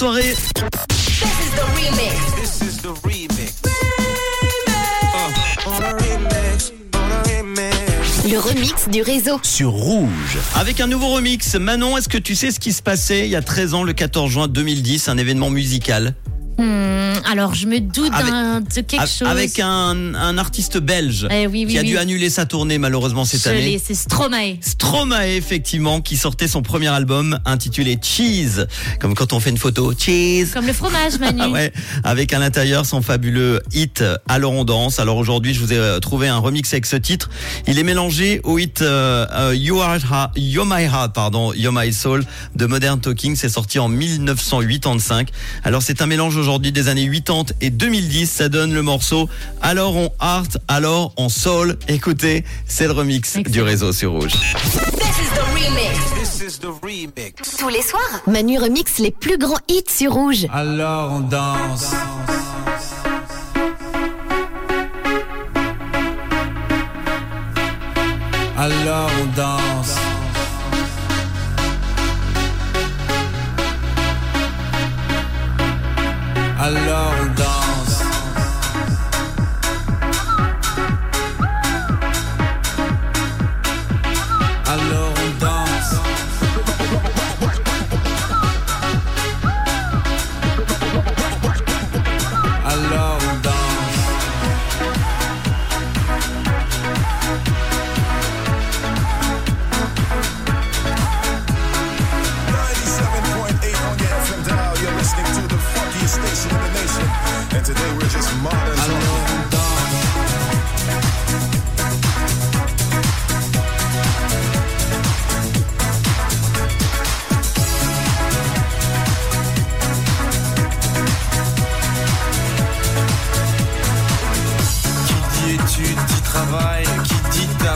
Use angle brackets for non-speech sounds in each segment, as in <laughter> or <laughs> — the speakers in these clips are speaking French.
Soirée. Le remix du réseau. sur Rouge. Avec un nouveau remix, Manon, est-ce que tu sais ce qui se passait il y a 13 ans, le 14 juin 2010, un événement musical? Hmm, alors, je me doute Avec- de quelque chose. Avec un, un artiste belge Eh oui, oui, qui a oui. dû annuler sa tournée malheureusement cette Je année. c'est Stromae. Stromae, effectivement, qui sortait son premier album intitulé Cheese, comme quand on fait une photo. Cheese. Comme le fromage, <laughs> Manu. Ah ouais, avec à l'intérieur son fabuleux hit Alors on danse. Alors aujourd'hui, je vous ai euh, trouvé un remix avec ce titre. Il est mélangé au hit euh, euh, you, Are Ha- My Heart, pardon, You're My Soul de Modern Talking. C'est sorti en 1985. Alors c'est un mélange aujourd'hui des années 80 et 2010. Ça donne le morceau Alors on heart, alors on soul. Écoutez, c'est le remix du réseau sur Rouge. Tous les soirs, Manu remix les plus grands hits sur Rouge. Alors on danse.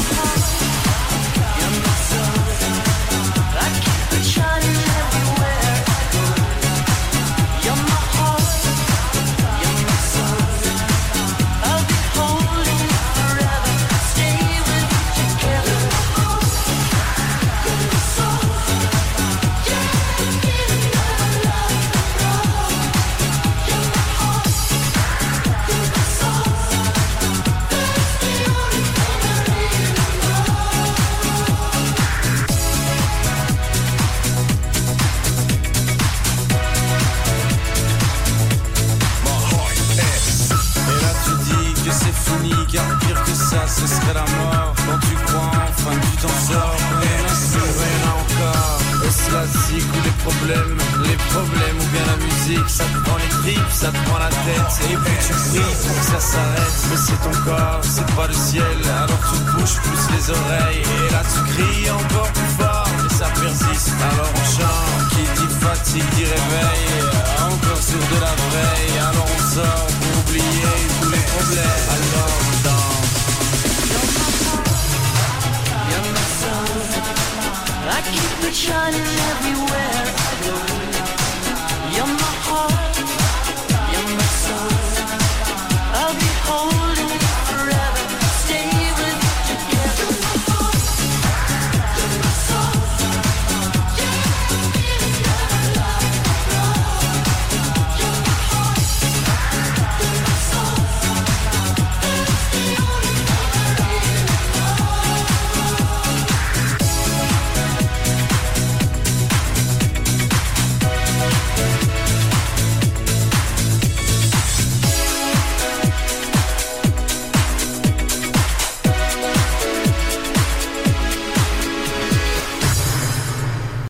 on problèmes Les problèmes ou bien la musique, ça te prend les tripes, ça te prend la tête. Et puis tu pries pour que ça s'arrête. Mais c'est ton corps, c'est pas le ciel, alors tu bouges plus les oreilles. Et là tu cries encore plus fort, mais ça persiste. Alors on chante, qui dit fatigue dit réveil. Encore sur de la veille, alors on sort pour oublier tous les problèmes. Alors on danse.